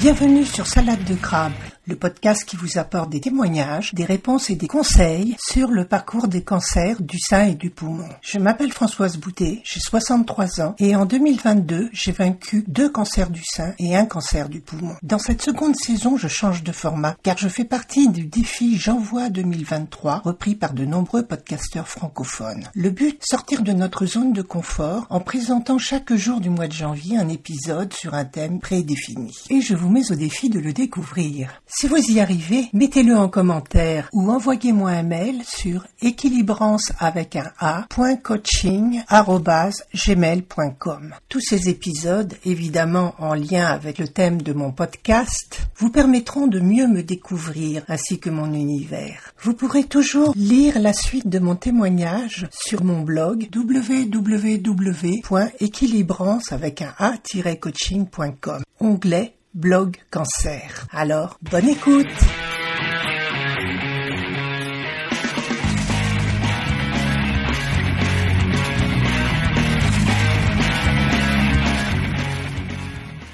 Bienvenue sur Salade de crabe, le podcast qui vous apporte des témoignages, des réponses et des conseils sur le parcours des cancers du sein et du poumon. Je m'appelle Françoise Boutet, j'ai 63 ans et en 2022, j'ai vaincu deux cancers du sein et un cancer du poumon. Dans cette seconde saison, je change de format car je fais partie du défi J'envoie 2023 repris par de nombreux podcasteurs francophones. Le but, sortir de notre zone de confort en présentant chaque jour du mois de janvier un épisode sur un thème prédéfini. Et je vous mets au défi de le découvrir. Si vous y arrivez, mettez-le en commentaire ou envoyez-moi un mail sur équilibrance avec un a.coaching.gmail.com. Tous ces épisodes, évidemment en lien avec le thème de mon podcast, vous permettront de mieux me découvrir ainsi que mon univers. Vous pourrez toujours lire la suite de mon témoignage sur mon blog www.équilibrance avec un a-coaching.com. Onglet blog cancer. Alors, bonne écoute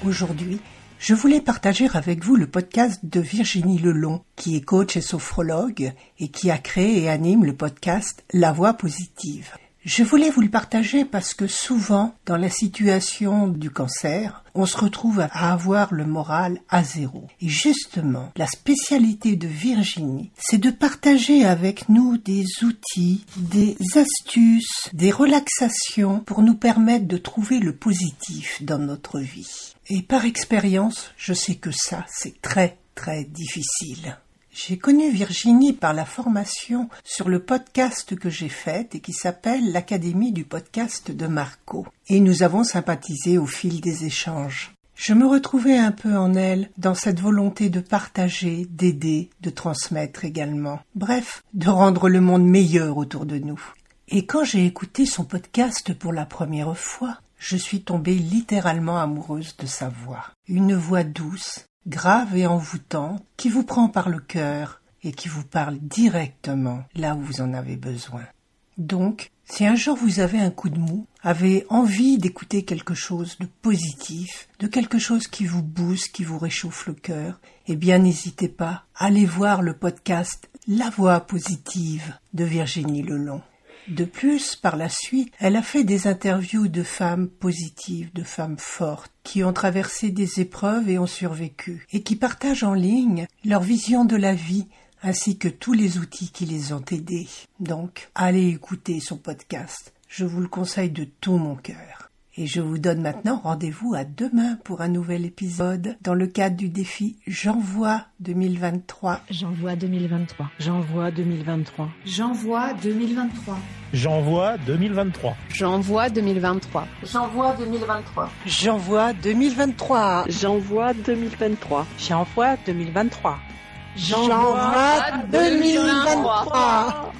Aujourd'hui, je voulais partager avec vous le podcast de Virginie Lelon, qui est coach et sophrologue et qui a créé et anime le podcast La Voix positive. Je voulais vous le partager parce que souvent, dans la situation du cancer, on se retrouve à avoir le moral à zéro. Et justement, la spécialité de Virginie, c'est de partager avec nous des outils, des astuces, des relaxations pour nous permettre de trouver le positif dans notre vie. Et par expérience, je sais que ça, c'est très, très difficile. J'ai connu Virginie par la formation sur le podcast que j'ai fait et qui s'appelle l'Académie du podcast de Marco. Et nous avons sympathisé au fil des échanges. Je me retrouvais un peu en elle dans cette volonté de partager, d'aider, de transmettre également. Bref, de rendre le monde meilleur autour de nous. Et quand j'ai écouté son podcast pour la première fois, je suis tombée littéralement amoureuse de sa voix. Une voix douce, grave et envoûtant, qui vous prend par le cœur et qui vous parle directement là où vous en avez besoin. Donc, si un jour vous avez un coup de mou, avez envie d'écouter quelque chose de positif, de quelque chose qui vous booste, qui vous réchauffe le cœur, eh bien n'hésitez pas, allez voir le podcast La voix positive de Virginie Lelon. De plus, par la suite, elle a fait des interviews de femmes positives, de femmes fortes, qui ont traversé des épreuves et ont survécu, et qui partagent en ligne leur vision de la vie, ainsi que tous les outils qui les ont aidés. Donc, allez écouter son podcast. Je vous le conseille de tout mon cœur. Et je vous donne maintenant rendez-vous à demain pour un nouvel épisode dans le cadre du défi J'envoie 2023. J'envoie 2023. J'envoie 2023. J'envoie 2023. J'envoie 2023. J'envoie 2023. J'envoie 2023. J'envoie 2023. J'envoie 2023. J'envoie 2023. J'envoie 2023.